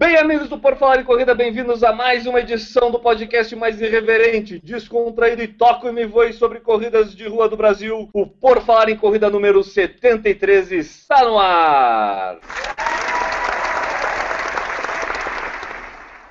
Bem, amigos do Por Falar em Corrida, bem-vindos a mais uma edição do podcast mais irreverente, descontraído e toco e me voe sobre corridas de rua do Brasil. O Por Falar em Corrida número 73 está no ar.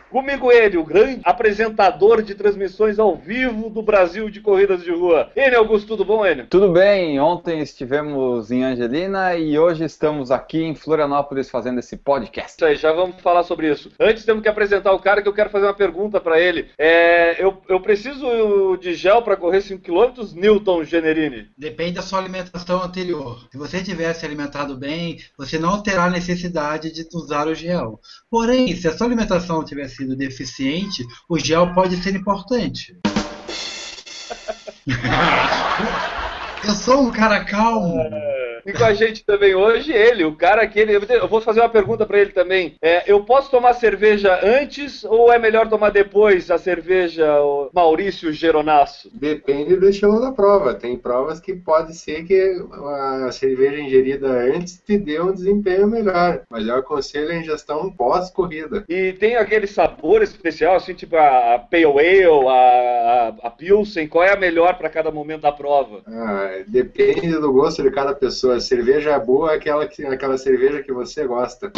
Comigo ele, o grande apresentador de transmissões ao vivo do Brasil de corridas de rua. Enio Augusto, tudo bom, Enio? Tudo bem, ontem estivemos em Angelina e hoje estamos aqui em Florianópolis fazendo esse podcast. Isso aí, já vamos falar sobre isso. Antes temos que apresentar o cara que eu quero fazer uma pergunta para ele. É, eu, eu preciso de gel para correr 5 km, Newton Generini? Depende da sua alimentação anterior. Se você tiver se alimentado bem, você não terá necessidade de usar o gel. Porém, se a sua alimentação tiver sido deficiente, o gel pode ser importante. Eu sou um cara calmo. E com a gente também hoje, ele, o cara que ele. Eu vou fazer uma pergunta para ele também. É, eu posso tomar cerveja antes ou é melhor tomar depois a cerveja, o Maurício Geronasso? Depende do estilo da prova. Tem provas que pode ser que a cerveja ingerida antes te dê um desempenho melhor. Mas eu aconselho a ingestão pós-corrida. E tem aquele sabor especial, assim, tipo a, a Pale Ale, a, a, a Pilsen. Qual é a melhor para cada momento da prova? Ah, depende do gosto de cada pessoa. A cerveja boa é aquela, que, aquela cerveja que você gosta.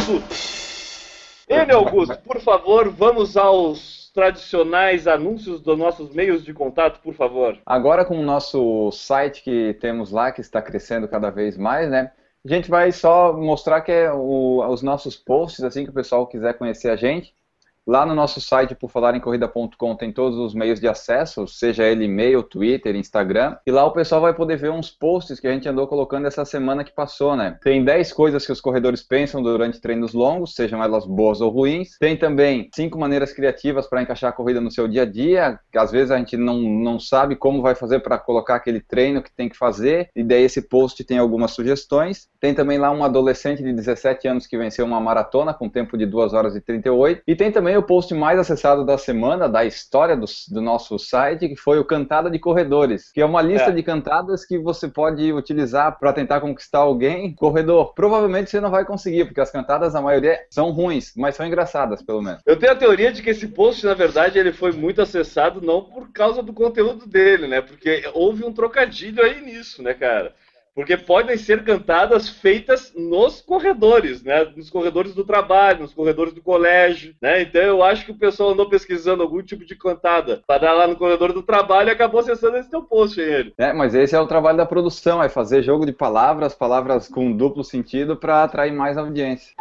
Enio Augusto, por favor, vamos aos tradicionais anúncios dos nossos meios de contato, por favor. Agora com o nosso site que temos lá, que está crescendo cada vez mais, né? A gente vai só mostrar que é o, os nossos posts, assim que o pessoal quiser conhecer a gente. Lá no nosso site, por falarencorrida.com, tem todos os meios de acesso, seja ele e-mail, Twitter, Instagram. E lá o pessoal vai poder ver uns posts que a gente andou colocando essa semana que passou, né? Tem 10 coisas que os corredores pensam durante treinos longos, sejam elas boas ou ruins. Tem também cinco maneiras criativas para encaixar a corrida no seu dia a dia, às vezes a gente não, não sabe como vai fazer para colocar aquele treino que tem que fazer. E daí esse post tem algumas sugestões. Tem também lá um adolescente de 17 anos que venceu uma maratona com tempo de 2 horas e 38. E tem também o post mais acessado da semana, da história do, do nosso site, que foi o Cantada de Corredores, que é uma lista É. de cantadas que você pode utilizar para tentar conquistar alguém. Corredor, provavelmente você não vai conseguir, porque as cantadas, a maioria, são ruins, mas são engraçadas, pelo menos. Eu tenho a teoria de que esse post, na verdade, ele foi muito acessado não por causa do conteúdo dele, né? Porque houve um trocadilho aí nisso, né, cara? Porque podem ser cantadas feitas nos corredores, né? Nos corredores do trabalho, nos corredores do colégio, né? Então eu acho que o pessoal andou pesquisando algum tipo de cantada para dar lá no corredor do trabalho e acabou acessando esse teu post aí, ele. É, mas esse é o trabalho da produção, é fazer jogo de palavras, palavras com duplo sentido para atrair mais audiência.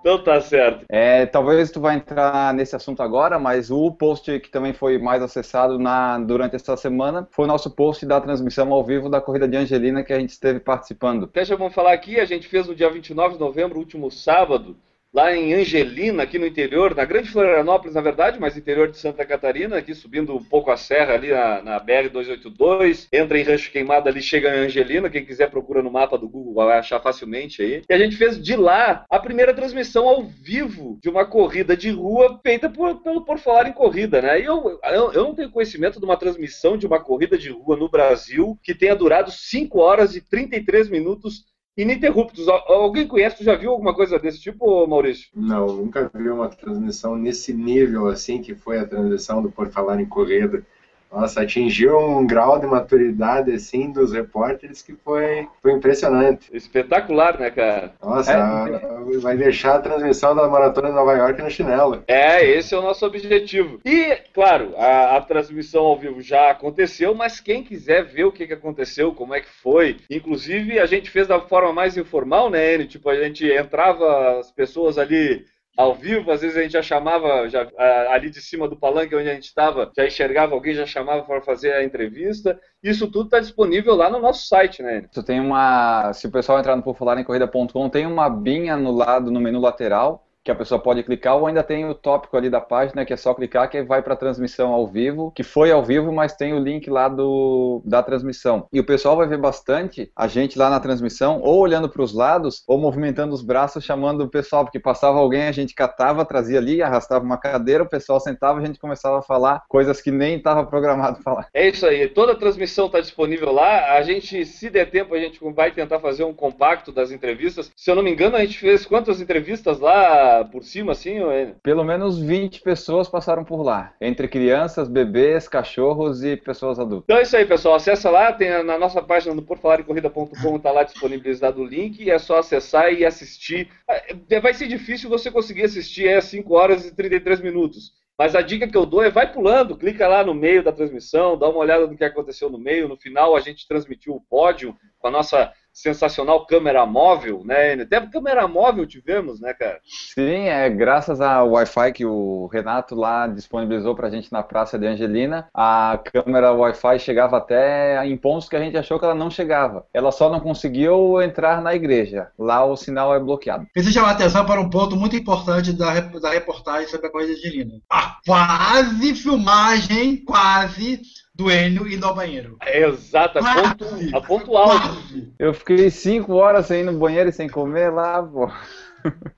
Então tá certo. É, talvez tu vai entrar nesse assunto agora, mas o post que também foi mais acessado na, durante essa semana foi o nosso post da transmissão ao vivo da corrida de Angelina que a gente esteve participando. Já vamos falar aqui, a gente fez no dia 29 de novembro, último sábado, lá em Angelina, aqui no interior, na Grande Florianópolis, na verdade, mas interior de Santa Catarina, aqui subindo um pouco a serra ali na, na BR-282, entra em Rancho Queimado ali, chega em Angelina, quem quiser procura no mapa do Google, vai achar facilmente aí. E a gente fez de lá a primeira transmissão ao vivo de uma corrida de rua feita por, pelo Por Falar em Corrida, né? E eu, eu, eu não tenho conhecimento de uma transmissão de uma corrida de rua no Brasil que tenha durado 5 horas e 33 minutos ininterruptos. Al- Alguém conhece? Tu já viu alguma coisa desse tipo, Maurício? Não, nunca vi uma transmissão nesse nível assim que foi a transmissão do Por Falar em Corrida. Nossa, atingiu um grau de maturidade assim dos repórteres que foi, foi impressionante. Espetacular, né, cara? Nossa, É. vai deixar a transmissão da Maratona de Nova York no chinelo. É, esse é o nosso objetivo. E, claro, a, a transmissão ao vivo já aconteceu, mas quem quiser ver o que, que aconteceu, como é que foi, inclusive a gente fez da forma mais informal, né, Enio? Tipo, a gente entrava as pessoas ali ao vivo, às vezes a gente já chamava, já, ali de cima do palanque onde a gente estava, já enxergava alguém, já chamava para fazer a entrevista. Isso tudo está disponível lá no nosso site, né? Tu tem uma, se o pessoal entrar no porfalarencorrida.com, tem uma abinha no lado, no menu lateral, que a pessoa pode clicar, ou ainda tem o tópico ali da página, que é só clicar, que vai para a transmissão ao vivo, que foi ao vivo, mas tem o link lá do, da transmissão. E o pessoal vai ver bastante a gente lá na transmissão, ou olhando para os lados, ou movimentando os braços, chamando o pessoal, porque passava alguém, a gente catava, trazia ali, arrastava uma cadeira, o pessoal sentava, a gente começava a falar coisas que nem estava programado falar. É isso aí, toda a transmissão está disponível lá. A gente, se der tempo, a gente vai tentar fazer um compacto das entrevistas. Se eu não me engano, a gente fez quantas entrevistas lá por cima, assim? Pelo menos 20 pessoas passaram por lá, entre crianças, bebês, cachorros e pessoas adultas. Então é isso aí, pessoal. Acessa lá, tem na nossa página no porfalarecorrida.com, está lá disponibilizado o link, é só acessar e assistir. É, vai ser difícil você conseguir assistir é 5 horas e 33 minutos. Mas a dica que eu dou é vai pulando, clica lá no meio da transmissão, dá uma olhada no que aconteceu no meio. No final a gente transmitiu o pódio com a nossa sensacional câmera móvel, né? Até câmera móvel tivemos, né, cara? Sim, é graças ao Wi-Fi que o Renato lá disponibilizou pra gente na Praça de Angelina, a câmera Wi-Fi chegava até em pontos que a gente achou que ela não chegava. Ela só não conseguiu entrar na igreja. Lá o sinal é bloqueado. Preciso chamar a atenção para um ponto muito importante da, da reportagem sobre a Corrida de Angelina. A quase filmagem, quase do Enio e no banheiro. É exato, a ponto, a ponto alto. Eu fiquei cinco horas sem ir no banheiro e sem comer lá, pô.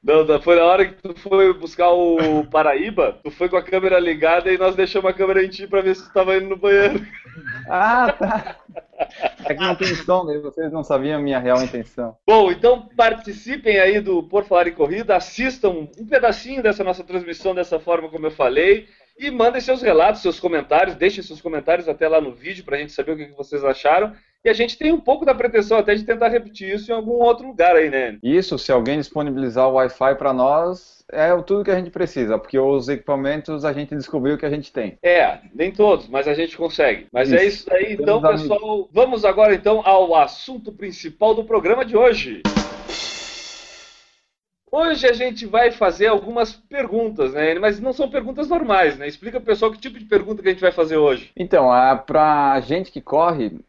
Não, não, foi na hora que tu foi buscar o Paraíba, tu foi com a câmera ligada e nós deixamos a câmera em ti pra ver se tu tava indo no banheiro. Ah, tá. É que não tem som, vocês não sabiam a minha real intenção. Bom, então participem aí do Por Falar em Corrida, assistam um pedacinho dessa nossa transmissão dessa forma como eu falei. E mandem seus relatos, seus comentários, deixem seus comentários até lá no vídeo para a gente saber o que vocês acharam. E a gente tem um pouco da pretensão até de tentar repetir isso em algum outro lugar aí, né? Isso, se alguém disponibilizar o Wi-Fi para nós, é tudo que a gente precisa, porque os equipamentos a gente descobriu que a gente tem. É, nem todos, mas a gente consegue. Mas isso. é isso aí, então, pessoal. Vamos agora então ao assunto principal do programa de hoje. Hoje a gente vai fazer algumas perguntas, né? Mas não são perguntas normais, né? Explica pro pessoal que tipo de pergunta que a gente vai fazer hoje. Então, para gente que corre,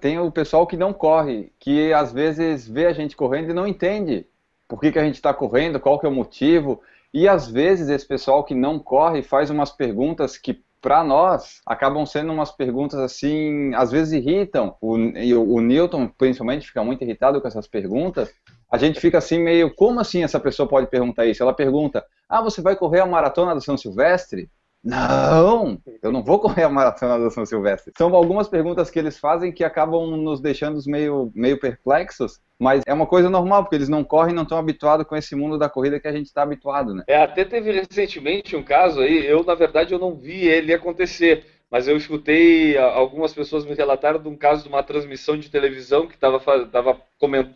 tem o pessoal que não corre, que às vezes vê a gente correndo e não entende por que, que a gente está correndo, qual que é o motivo. E às vezes esse pessoal que não corre faz umas perguntas que para nós acabam sendo umas perguntas assim, às vezes irritam. O, o Newton, principalmente, fica muito irritado com essas perguntas, a gente fica assim meio, como assim essa pessoa pode perguntar isso? Ela pergunta, ah, você vai correr a maratona do São Silvestre? Não, eu não vou correr a maratona do São Silvestre. São algumas perguntas que eles fazem que acabam nos deixando meio, meio perplexos, mas é uma coisa normal, porque eles não correm, não estão habituados com esse mundo da corrida que a gente está habituado, né? É, até teve recentemente um caso aí, eu na verdade eu não vi ele acontecer, mas eu escutei algumas pessoas me relataram de um caso de uma transmissão de televisão que estava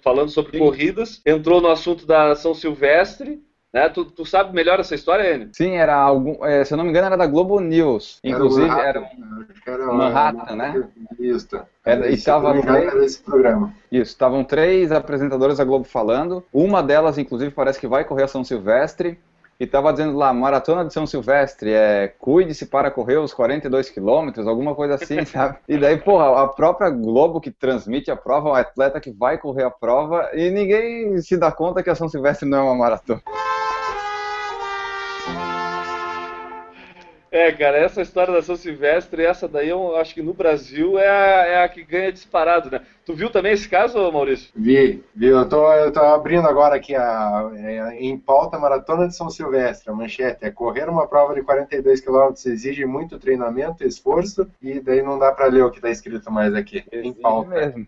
falando sobre Sim. corridas, entrou no assunto da São Silvestre, né? Tu, tu sabe melhor essa história, Enio? Sim, era algum, é, se eu não me engano era da Globo News, inclusive era, Manhattan, era, era Manhattan, né? Isso. Era, e estava três, esse programa. Isso, estavam três apresentadoras da Globo falando, uma delas inclusive parece que vai correr a São Silvestre, e tava dizendo lá, Maratona de São Silvestre, é, cuide-se para correr os 42 quilômetros, alguma coisa assim, sabe? E daí, porra, a própria Globo que transmite a prova, o atleta que vai correr a prova, e ninguém se dá conta que a São Silvestre não é uma maratona. É, cara, essa história da São Silvestre, essa daí eu acho que no Brasil é a, é a que ganha disparado, né? Tu viu também esse caso, Maurício? Vi, vi. Eu tô, eu tô abrindo agora aqui a, é, em pauta Maratona de São Silvestre, a manchete. É correr uma prova de 42 km exige muito treinamento, esforço, e daí não dá para ler o que está escrito mais aqui. Exige em pauta. mesmo.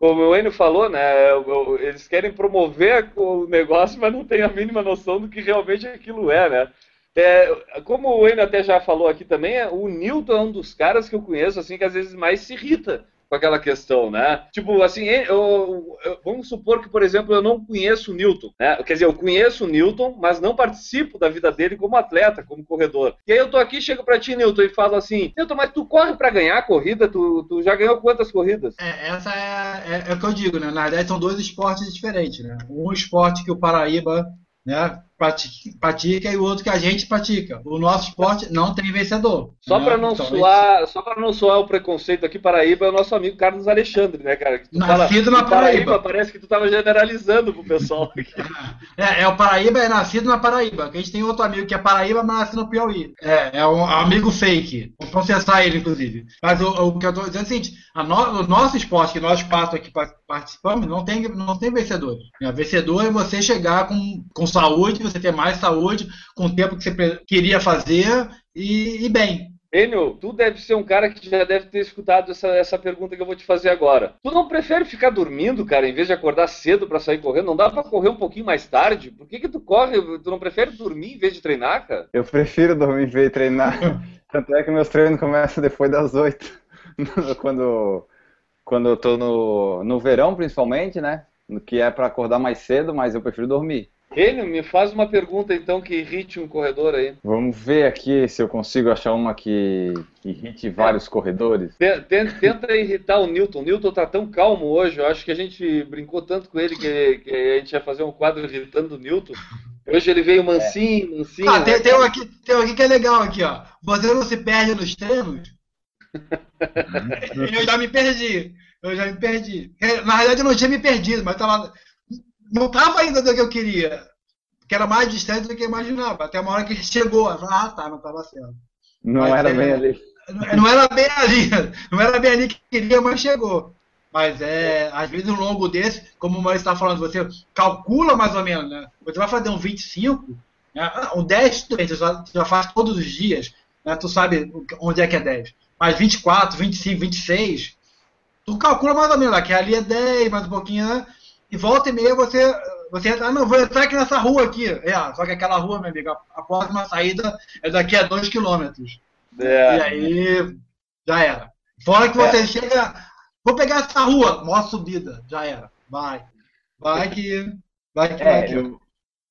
Como o Enio falou, né? Eles querem promover o negócio, mas não tem a mínima noção do que realmente aquilo é, né? É, como o Enio até já falou aqui também, é, o Newton é um dos caras que eu conheço assim que às vezes mais se irrita com aquela questão, né? Tipo, assim, eu, eu, vamos supor que, por exemplo, eu não conheço o Newton, né? Quer dizer, eu conheço o Newton, mas não participo da vida dele como atleta, como corredor. E aí eu tô aqui, chego pra ti, Newton, e falo assim, Newton, mas tu corre para ganhar a corrida? Tu, tu já ganhou quantas corridas? É, essa é, é, é o que eu digo, né? Na verdade, são dois esportes diferentes, né? Um esporte que o Paraíba né, pratica, e o outro que a gente pratica. O nosso esporte não tem vencedor. Só né? para não Então, soar, só para não soar o preconceito aqui, Paraíba é o nosso amigo Carlos Alexandre, né, cara? Que tu Nascido na "O Paraíba." Parece que tu tava generalizando pro pessoal aqui. É, é, o Paraíba é nascido na Paraíba. A gente tem outro amigo que é Paraíba, mas nasce no Piauí. É, é um amigo fake. Vou processar ele, inclusive. Mas o, o que eu tô dizendo é o seguinte: a no- o nosso esporte, que nós quatro aqui pa- participamos, não tem, não tem vencedores. É, vencedor é você chegar com, com saúde, você ter mais saúde, com o tempo que você queria fazer e, e bem. Enio, tu deve ser um cara que já deve ter escutado essa, essa pergunta que eu vou te fazer agora. Tu não prefere ficar dormindo, cara, em vez de acordar cedo pra sair correndo? Não dá pra correr um pouquinho mais tarde? Por que que tu corre? Tu não prefere dormir em vez de treinar, cara? Eu prefiro dormir e ver treinar. Tanto é que meus treinos começam depois das oito. quando, quando eu tô no, no verão, principalmente, né? Que é pra acordar mais cedo, mas eu prefiro dormir. Enio, me faz uma pergunta então que irrite um corredor aí. Vamos ver aqui se eu consigo achar uma que, irrite vários corredores. Te- te- Tenta irritar o Newton. O Newton tá tão calmo hoje. Eu acho que a gente brincou tanto com ele que, que a gente ia fazer um quadro irritando o Newton. Hoje ele veio mansinho, mansinho. Ah, né? tem, tem um aqui, tem um aqui que é legal aqui, ó. Você não se perde nos treinos? eu já me perdi. Eu já me perdi. Na verdade, eu não tinha me perdido, mas tava, não estava ainda do que eu queria. Que era mais distante do que eu imaginava. Até uma hora que chegou. eu falei, Ah, tá, não estava certo. Não Mas era é- bem ali. Não era bem ali. Não era bem ali que queria, mas chegou. Mas é, às vezes, um longo desse, como o Maurício está falando, você calcula mais ou menos, né? Você vai fazer um 25, né? Ah, um 10, tudo bem, você já, já faz todos os dias, né? Tu sabe que- onde é que é 10. Mas 24, 25, 26, tu calcula mais ou menos, aqui ali é 10, mais um pouquinho, né? E volta e meia você, você entra, ah, não, vou entrar aqui nessa rua aqui. É, só que aquela rua, meu amigo, a, a próxima saída é daqui a 2 quilômetros. É. E aí, já era. Fora que você chega, vou pegar essa rua, maior subida, já era. Vai. Vai que. Vai que vai É, que. eu,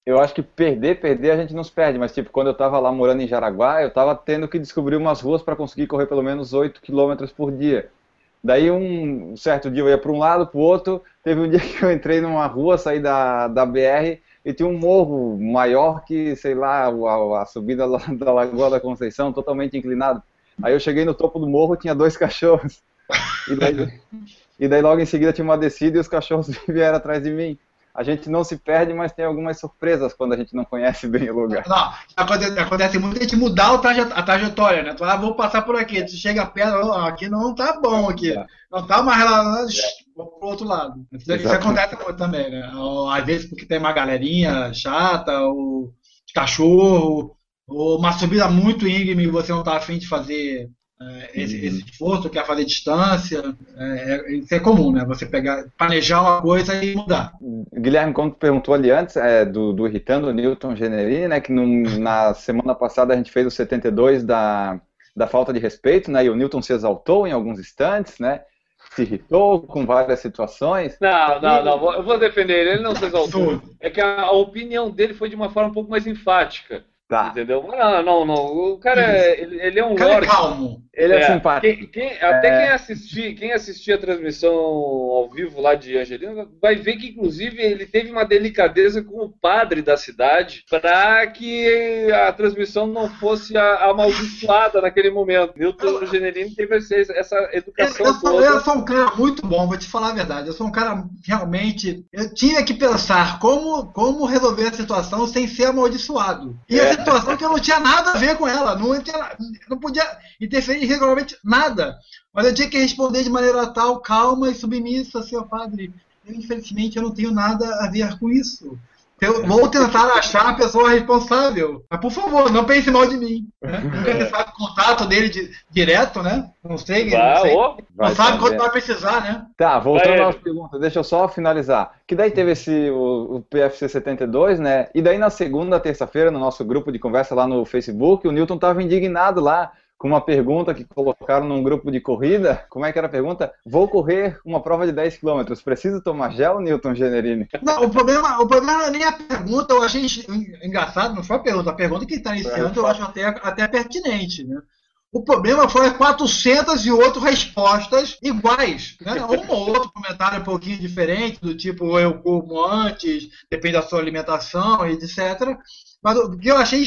eu acho que perder, perder a gente não se perde, mas tipo, quando eu tava lá morando em Jaraguá, eu tava tendo que descobrir umas ruas para conseguir correr pelo menos 8 km por dia. Daí um certo dia eu ia para um lado, para o outro, teve um dia que eu entrei numa rua, saí da, da BR e tinha um morro maior que, sei lá, a, a subida da Lagoa da Conceição, totalmente inclinado. Aí eu cheguei no topo do morro, tinha dois cachorros. E daí, e daí logo em seguida tinha uma descida e os cachorros vieram atrás de mim. A gente não se perde, mas tem algumas surpresas quando a gente não conhece bem o lugar. Não, acontece, acontece muito a gente mudar traje, a trajetória, né? Tu, ah, vou passar por aqui. Tu chega perto, "Ó, aqui não tá bom aqui. Não tá mais lá, vou pro outro lado. Isso, isso acontece muito também, né? Ou, Às vezes porque tem uma galerinha chata, ou cachorro, ou uma subida muito íngreme e você não tá afim de fazer é, esse, Uhum. esse esforço, quer fazer distância. É, é- isso é comum, né? Você pegar, planejar uma coisa e mudar. Guilherme, como tu perguntou ali antes, é, do, do Irritando o Newton Generini, né, que num- na semana passada a gente fez o 72 da, da falta de respeito, né, e o Newton se exaltou em alguns instantes, né, se irritou com várias situações. Não, não, não. vou- Eu vou defender ele. Ele não se exaltou. É que a, a opinião dele foi de uma forma um pouco mais enfática. Tá, Entendeu? Não, não, não. O cara, é, ele, ele é um O cara é lorde. calmo. Ele é, É, simpático. Quem- quem- até quem assistir, quem assistir a transmissão ao vivo lá de Angelina vai ver que inclusive ele teve uma delicadeza com o padre da cidade para que a transmissão não fosse a- amaldiçoada naquele momento. Milton Generini teve essa, essa Eu, educação eu sou, eu sou um cara muito bom, vou te falar a verdade. Eu sou um cara realmente. Eu tinha que pensar como, como resolver a situação sem ser amaldiçoado. E a É. situação que eu não tinha nada a ver com ela. Não, tinha, não podia interferir regularmente nada. Mas eu tinha que responder de maneira tal, calma e submissa, seu padre. Eu, infelizmente, eu não tenho nada a ver com isso. Eu vou tentar achar a pessoa responsável. Mas, por favor, não pense mal de mim. né? Nunca se sabe o contato dele de- direto, né? Não sei. não Vá, sei. Vai Não sabe quando saber. vai precisar, né? Tá, voltando Vai, às perguntas, deixa eu só finalizar. Que daí teve esse, o, o PFC 72, né? E daí na segunda, terça-feira, no nosso grupo de conversa lá no Facebook, o Newton estava indignado lá com uma pergunta que colocaram num grupo de corrida. Como é que era a pergunta? Vou correr uma prova de 10 km. Preciso tomar gel, Newton Generini? Não, o problema, o problema é nem a pergunta, eu achei engraçado, não foi a pergunta, a pergunta que está iniciando eu acho até, até pertinente, né? O problema foi 408 respostas iguais. Né? Um ou outro comentário um pouquinho diferente, do tipo eu como antes, depende da sua alimentação, etc. Mas o que eu achei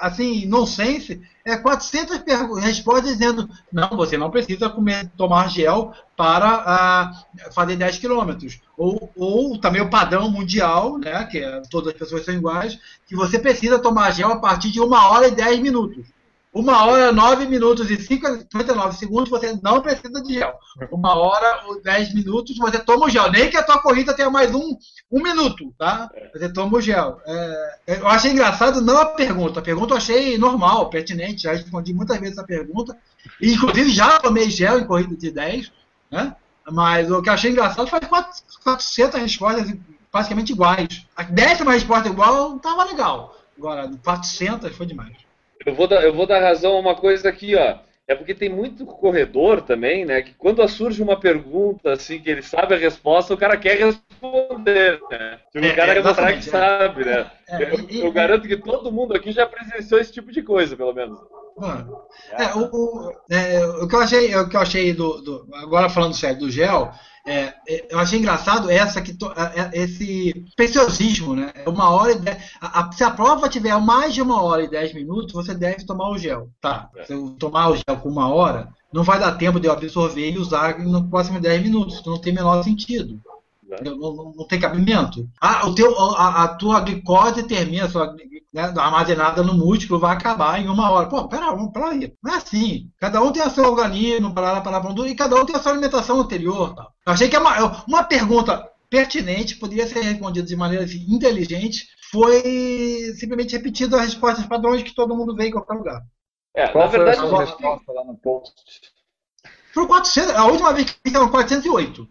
assim, nonsense, é 400 respostas dizendo não, você não precisa comer, tomar gel para uh, fazer 10 quilômetros. Ou, ou também o padrão mundial, né, que é, todas as pessoas são iguais, que você precisa tomar gel a partir de 1 hora e 10 minutos. Uma hora, nove minutos e 59 segundos, você não precisa de gel. Uma hora, dez minutos, você toma o gel. Nem que a tua corrida tenha mais um, um minuto, tá? Você toma o gel. É, eu achei engraçado não a pergunta. A pergunta eu achei normal, pertinente. Já respondi muitas vezes a pergunta. E, inclusive, já tomei gel em corrida de 10, né? Mas o que eu achei engraçado foi 400 respostas praticamente iguais. A décima resposta igual estava legal. Agora, 400 foi demais. Eu vou, dar, eu vou dar razão a uma coisa aqui, ó. É porque tem muito corredor também, né? Que quando surge uma pergunta, assim, que ele sabe a resposta, o cara quer responder, né? Tipo, é, o cara é, que é. sabe, né? É, eu, eu, garanto que todo mundo aqui já presenciou esse tipo de coisa, pelo menos. Mano, é, o, o, é, o que eu achei, o que eu achei do, do, agora falando sério do gel, é, é, eu achei engraçado essa que to, é, esse preciosismo, né? É uma hora e dez, a, se a prova tiver mais de uma hora e dez minutos, você deve tomar o gel. Tá. Se eu tomar o gel com uma hora, não vai dar tempo de eu absorver e usar no próximo 10 minutos. Não tem o menor sentido. Não, não, não, tem cabimento. Ah, o teu, a, a tua glicose termina, a sua, né, armazenada no músculo vai acabar em uma hora. Pô, pera, pera aí. Não é assim. Cada um tem o seu organismo, para para e cada um tem a sua alimentação anterior. Tá? Eu achei que é uma, uma pergunta pertinente, poderia ser respondida de maneira assim, inteligente, foi simplesmente repetido as respostas padrões que todo mundo vê em qualquer lugar. É, Qual na verdade, foi a sua resposta lá no post? Foi 400, a última vez que fizeram 408.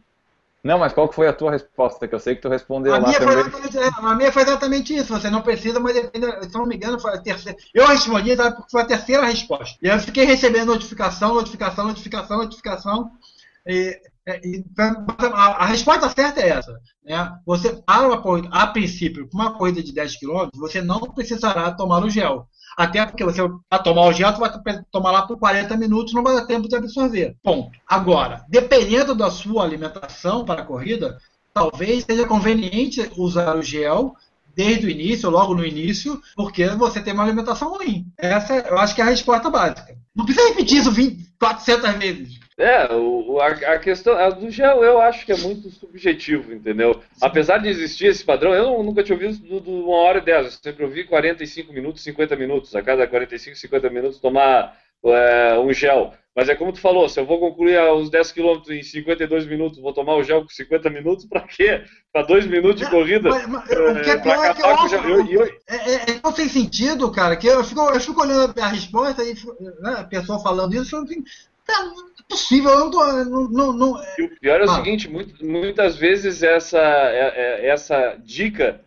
Não, mas qual foi a tua resposta? Que eu sei que tu respondeu a lá minha também. A minha foi exatamente isso. Você não precisa, mas se não me engano, foi a terceira. Eu respondi, porque foi a terceira resposta. E eu fiquei recebendo notificação, notificação, notificação, notificação. E, e, a, a, resposta certa é essa. Né? Você, para a princípio, uma corrida de 10 km, você não precisará tomar o gel. Até porque você vai tomar o gel, você vai tomar lá por 40 minutos, não vai dar tempo de absorver. Ponto. Agora, dependendo da sua alimentação para a corrida, talvez seja conveniente usar o gel desde o início, logo no início, porque você tem uma alimentação ruim. Essa eu acho que é a resposta básica. Não precisa repetir isso 20, 400 vezes. É, o, a, a, questão a do gel eu acho que é muito subjetivo, entendeu? Sim. Apesar de existir esse padrão, eu nunca tinha ouvido do, do 1 hora e 10, eu sempre ouvi 45 minutos, 50 minutos, a cada 45, 50 minutos tomar é, um gel. Mas é como tu falou, se eu vou concluir os 10 km em 52 minutos, vou tomar o gel com 50 minutos, para quê? Para 2 minutos de corrida? Mas, mas, o que é, é pior é que eu acho, eu, eu, é, é, é, não tem sentido, cara, que eu fico, eu fico olhando a resposta e né, a pessoa falando isso, eu fico, possível, eu não tô. Não, não, não... E o pior é o ah. seguinte, muitas vezes essa, é, é, essa dica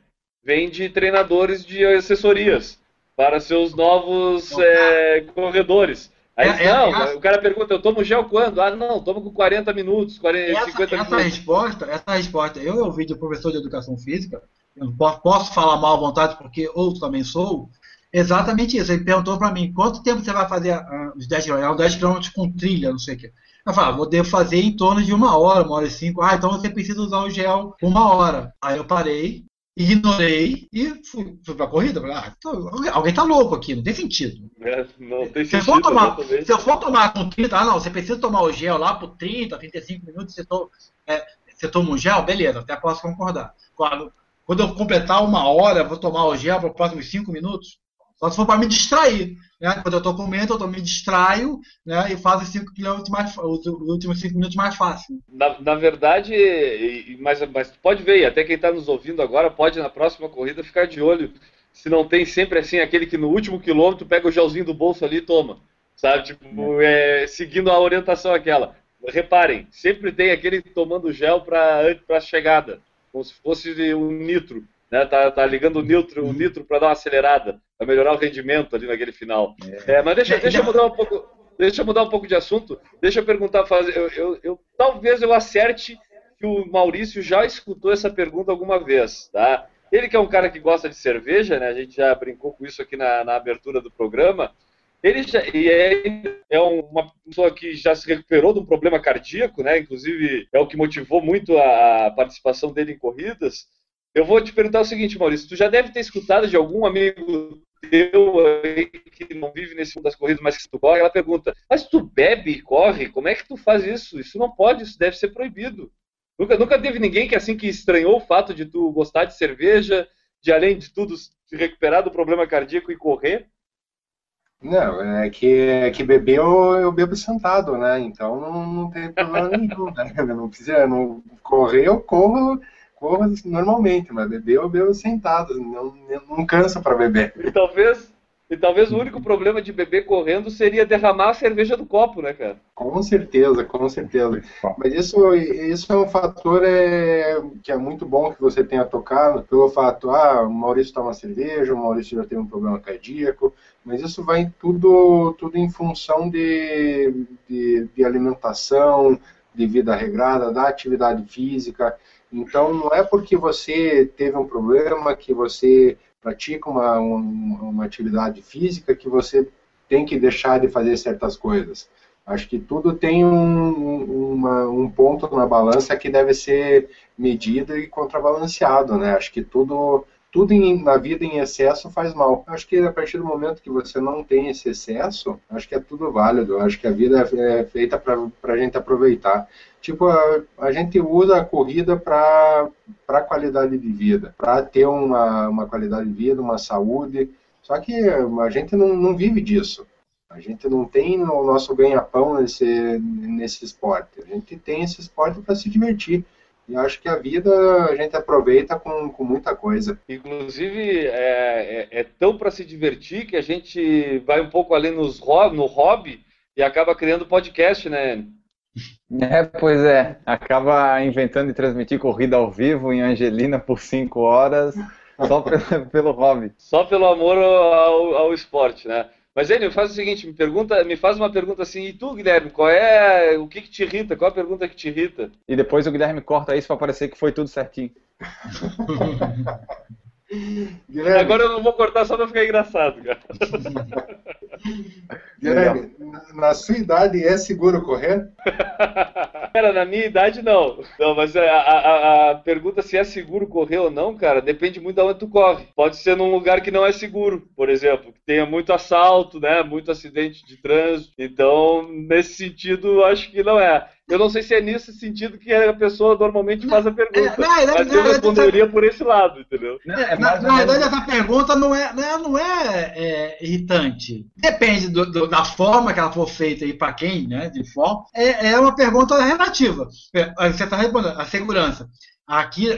vem de treinadores de assessorias para seus novos é, corredores. Aí, é, é, não, é, o cara pergunta, eu tomo gel quando? Ah, não, tomo com 40 minutos, 40, essa, 50 essa minutos. Resposta, essa resposta, eu ouvi de professor de educação física, eu posso, posso falar mal à vontade porque outro também sou, Exatamente isso. Ele perguntou para mim, quanto tempo você vai fazer uh, os 10 km? 10 km com trilha, não sei o quê. Eu falei, ah, vou devo fazer em torno de uma hora, uma hora e cinco. Ah, então você precisa usar o gel uma hora. Aí eu parei, ignorei e fui, fui pra corrida. Falei, ah, então, alguém tá louco aqui, não tem sentido. É, não tem se sentido. Tomar, se eu for tomar com 30, ah, não, você precisa tomar o gel lá por 30, 35 minutos, você, to, é, você toma um gel, beleza, até posso concordar. Quando, quando eu completar uma hora, vou tomar o gel para os próximos 5 minutos. Só se for para me distrair. Né? Quando eu estou comendo, eu me distraio né? e faço os, cinco quilômetros mais, os últimos 5 minutos mais fácil. Na, na verdade, mas, mas pode ver, até quem está nos ouvindo agora pode na próxima corrida ficar de olho se não tem sempre assim aquele que no último quilômetro pega o gelzinho do bolso ali e toma. Sabe? Tipo, é, seguindo a orientação aquela. Reparem, sempre tem aquele tomando gel para a chegada, como se fosse um nitro né? Tá, tá ligando o nitro, o nitro para dar uma acelerada, para melhorar o rendimento ali naquele final. É. É, mas deixa, deixa eu mudar um pouco, deixa mudar um pouco de assunto. Deixa eu perguntar, fazer, eu, eu, eu, talvez eu acerte que o Maurício já escutou essa pergunta alguma vez, tá? Ele que é um cara que gosta de cerveja, né? A gente já brincou com isso aqui na, na abertura do programa. Ele já, e é, é uma pessoa que já se recuperou de um problema cardíaco, né? Inclusive é o que motivou muito a participação dele em corridas. Eu vou te perguntar o seguinte, Maurício, tu já deve ter escutado de algum amigo teu aí que não vive nesse mundo das corridas, mas que tu corre, ela pergunta, mas tu bebe e corre? Como é que tu faz isso? Isso não pode, isso deve ser proibido. Nunca, nunca teve ninguém que assim que estranhou o fato de tu gostar de cerveja, de além de tudo se recuperar do problema cardíaco e correr? Não, é que, é que beber eu, eu bebo sentado, né? Então não, não tem problema nenhum, né? Não precisa não, correr, eu corro, corro normalmente, mas beber eu bebo sentado, não, não cansa para beber. E talvez e talvez o único problema de beber correndo seria derramar a cerveja do copo, né, cara? Com certeza, com certeza. Mas isso, isso é um fator é, que é muito bom que você tenha tocado, pelo fato, ah, o Maurício toma cerveja, o Maurício já tem um problema cardíaco, mas isso vai tudo, tudo em função de, de, de alimentação, de vida regrada, da atividade física. Então, não é porque você teve um problema que você pratica uma, uma, uma atividade física que você tem que deixar de fazer certas coisas. Acho que tudo tem um, uma, um ponto na balança que deve ser medido e contrabalanceado, né? Acho que tudo, tudo em, na vida em excesso faz mal. Acho que a partir do momento que você não tem esse excesso, acho que é tudo válido. Acho que a vida é, é feita para a gente aproveitar. Tipo, a, a gente usa a corrida para qualidade de vida, para ter uma, uma qualidade de vida, uma saúde. Só que a gente não, não vive disso. A gente não tem o nosso ganha-pão nesse, nesse esporte. A gente tem esse esporte para se divertir. E acho que a vida a gente aproveita com, com muita coisa. Inclusive, é, é, é tão para se divertir que a gente vai um pouco ali nos, no hobby e acaba criando podcast, né? É, pois é. Acaba inventando e transmitir corrida ao vivo em Angelina por cinco horas, só pelo, pelo hobby. Só pelo amor ao, ao esporte, né? Mas, Enio, faz o seguinte, me, pergunta, me faz uma pergunta assim, e tu, Guilherme, qual é, o que, que te irrita? Qual a pergunta que te irrita? E depois o Guilherme corta isso para parecer que foi tudo certinho. Guilherme. Agora eu não vou cortar só para ficar engraçado, cara. Guilherme, na sua idade é seguro correr? Cara, na minha idade não. Não, mas a, a, a, pergunta se é seguro correr ou não, cara, depende muito de onde tu corre. Pode ser num lugar que não é seguro, por exemplo, que tenha muito assalto, né? Muito acidente de trânsito. Então, nesse sentido, acho que não é. Eu não sei se é nesse sentido que a pessoa normalmente faz a pergunta. É, não, não, mas eu responderia por esse lado, entendeu? É, na, na verdade, essa pergunta não é, não é, é irritante. Depende do, do, da forma que ela for feita e para quem, né? De forma. É, é uma pergunta relativa. É, você está respondendo, a segurança. Aqui,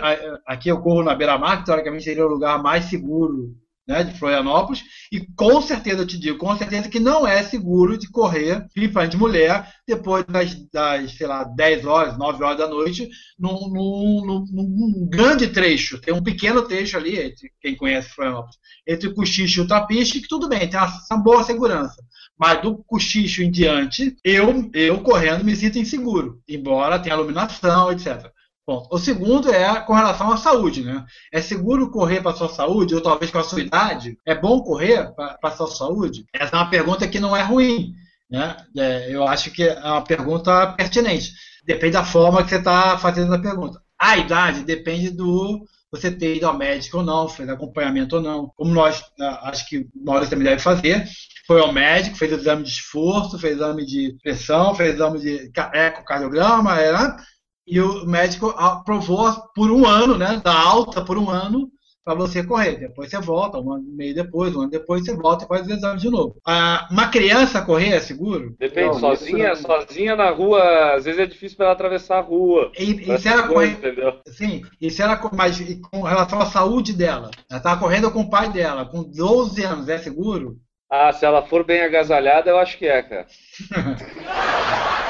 aqui eu corro na beira-mar, que teoricamente seria o lugar mais seguro né, de Florianópolis, e com certeza eu te digo, com certeza que não é seguro de correr, principalmente de mulher, depois das, das, sei lá, 10 horas, 9 horas da noite, num, num, num, grande trecho, tem um pequeno trecho ali, entre, quem conhece Florianópolis, entre Cochicho e o Trapiche, que tudo bem, tem uma, uma boa segurança. Mas do Cochicho em diante, eu, eu correndo me sinto inseguro, embora tenha iluminação, etc. Bom, o segundo é com relação à saúde, né? É seguro correr para sua saúde, ou talvez com a sua idade? É bom correr para sua saúde? Essa é uma pergunta que não é ruim, né? É, eu acho que é uma pergunta pertinente. Depende da forma que você está fazendo a pergunta. A idade depende do você ter ido ao médico ou não, fez acompanhamento ou não. Como nós, acho que o Maurício também deve fazer, foi ao médico, fez exame de esforço, fez exame de pressão, fez exame de ecocardiograma, né? E o médico aprovou por um ano, né, da alta por um ano, para você correr. Depois você volta, um ano e meio depois, um ano depois você volta e faz os exames de novo. Ah, uma criança correr é seguro? Depende, não, sozinha, isso... sozinha na rua, às vezes é difícil para ela atravessar a rua. E, e se ela correr, entendeu? Sim, e se ela, mas com relação à saúde dela, ela estava correndo com o pai dela, com 12 anos, é seguro? Ah, se ela for bem agasalhada, eu acho que é, cara.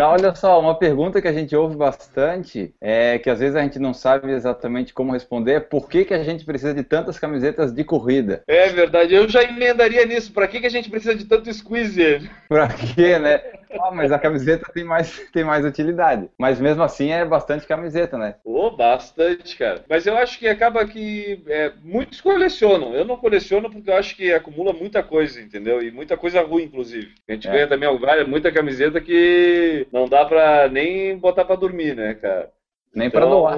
olha só, uma pergunta que a gente ouve bastante, é que às vezes a gente não sabe exatamente como responder, é por que, que a gente precisa de tantas camisetas de corrida? É verdade, eu já emendaria nisso, para que, que a gente precisa de tanto squeeze? Pra quê, né? Ah, mas a camiseta tem mais, tem mais utilidade. Mas mesmo assim é bastante camiseta, né? Oh, bastante, cara. Mas eu acho que acaba que é, muitos colecionam. Eu não coleciono porque eu acho que acumula muita coisa, entendeu? E muita coisa ruim, inclusive. A gente É. ganha também várias- muita camiseta que não dá pra nem botar pra dormir, né, cara? Nem pra doar.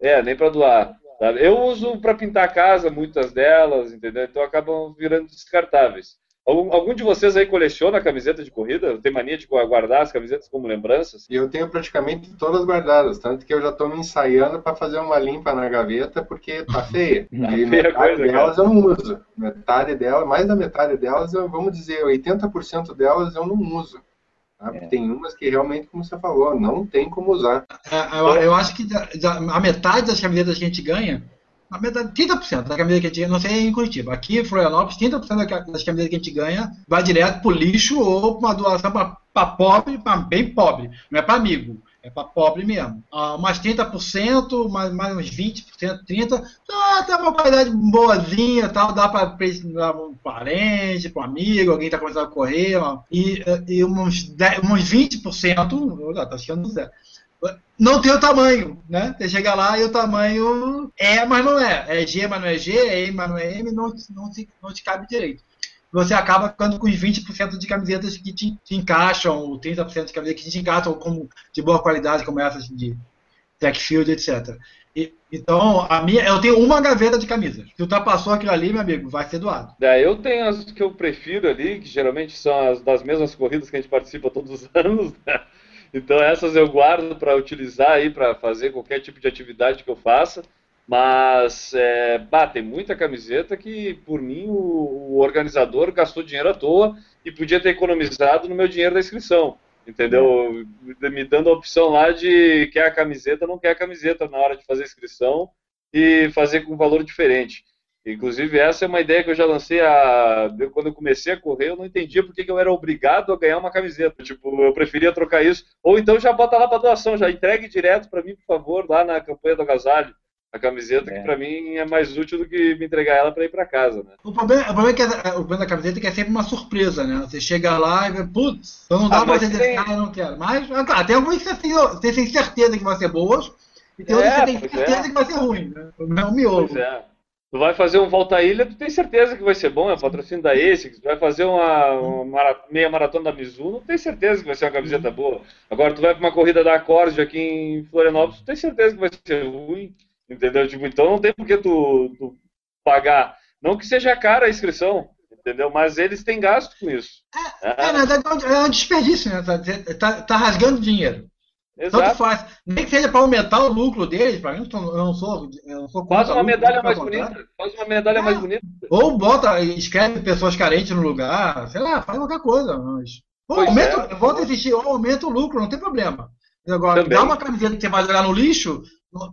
É, nem pra doar. Eu uso pra pintar a casa, muitas delas, entendeu? Então acabam virando descartáveis. Algum, algum de vocês aí coleciona camiseta de corrida? Tem mania de guardar as camisetas como lembranças? E eu tenho praticamente todas guardadas, tanto que eu já estou me ensaiando para fazer uma limpa na gaveta porque tá feia. E feia metade coisa, delas eu não uso. Metade delas, mais da metade delas, eu, vamos dizer, 80% delas eu não uso. tá? É. Tem umas que realmente, como você falou, não tem como usar. É, eu, eu acho que da- da- a metade das camisetas que a gente ganha, a metade, 30% da camiseta que a gente não sei em Curitiba, aqui em Florianópolis, 30% da ca- das camisetas que a gente ganha vai direto pro lixo ou pra uma doação para pobre, pra bem pobre. Não é para amigo, é para pobre mesmo. Ah, mais 30%, mais, mais uns 20%, 30%, ah, tá uma qualidade boazinha tal, dá para um parente, para um amigo, alguém tá começando a correr, ó, e, e uns, 10, uns 20%, olha, tá chegando zero não tem o tamanho, né? Você chega lá e o tamanho é, mas não é. É G, mas não é G, é M, mas não é M, não, não, te, não te cabe direito. Você acaba ficando com os 20% de camisetas que te, te encaixam, ou 30% de camisetas que te encaixam como, de boa qualidade, como essas de track field, etc. E, então, a minha, eu tenho uma gaveta de camisas. Se ultrapassou aquilo ali, meu amigo, vai ser doado. É, eu tenho as que eu prefiro ali, que geralmente são as das mesmas corridas que a gente participa todos os anos, né? Então essas eu guardo para utilizar aí para fazer qualquer tipo de atividade que eu faça. Mas é, bah, tem muita camiseta que por mim o, o, organizador gastou dinheiro à toa e podia ter economizado no meu dinheiro da inscrição. Entendeu? Me dando a opção lá de quer a camiseta, não quer a camiseta na hora de fazer a inscrição e fazer com valor diferente. Inclusive, essa é uma ideia que eu já lancei a... quando eu comecei a correr, eu não entendia porque que eu era obrigado a ganhar uma camiseta. Tipo, eu preferia trocar isso. Ou então já bota lá para doação, já entregue direto para mim, por favor, lá na campanha do agasalho. A camiseta, é. que para mim é mais útil do que me entregar ela para ir para casa, né? O problema, o problema é que a, o problema da camiseta é que é sempre uma surpresa, né? Você chega lá e vê, putz, então não dá ah, pra você dizer, tem... ah, eu não quero. Mas, claro, tem algumas que você tem certeza que vão ser boas, e tem outras é, que você tem certeza é. que vai ser ruim, né? É um miolo. Pois é. Tu vai fazer um volta à ilha, tu tem certeza que vai ser bom, é patrocínio da ASICS. Tu vai fazer uma, uma, meia maratona da Mizuno, tu tem certeza que vai ser uma camiseta boa. Agora tu vai para uma corrida da Accord aqui em Florianópolis, tu tem certeza que vai ser ruim, entendeu? Tipo, então não tem por que tu, tu pagar. Não que seja cara a inscrição, entendeu? Mas eles têm gasto com isso. É, é, na verdade, é um desperdício, né? Tá, tá, tá rasgando dinheiro. Exato. Tanto faz. Nem que seja para aumentar o lucro deles, para mim, eu não sou. Eu não sou Faz uma lucro, medalha mais contrário. bonita. Faz uma medalha É. mais bonita. Ou bota, escreve pessoas carentes no lugar, sei lá, faz qualquer coisa. Mas... Ou Pois aumenta, é. volta a existir, ou aumenta o lucro, não tem problema. Agora, Também. dar uma camiseta que você vai jogar no lixo,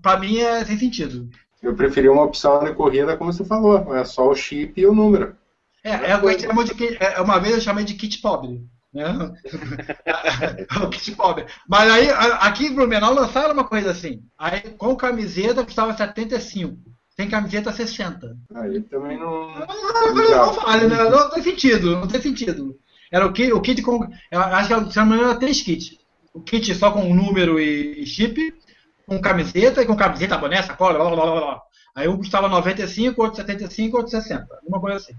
para mim é sem sentido. Eu preferi uma opção de corrida, como você falou, é só o chip e o número. É, é o que a gente chamou de kit- é, uma vez eu chamei de kit pobre. Né? o kit pobre. Mas aí, aqui em Blumenau lançaram uma coisa assim. Aí com camiseta custava 75. Sem camiseta 60. Aí também não. Não, não vale, né? Não tem sentido, não tem sentido. Era o kit, o kit com. Acho que se não era três kits. O kit só com número e, chip, com camiseta e com camiseta, boné, sacola, blá blá blá blá. Aí um custava 95, outro 75, outro 60. Uma coisa assim.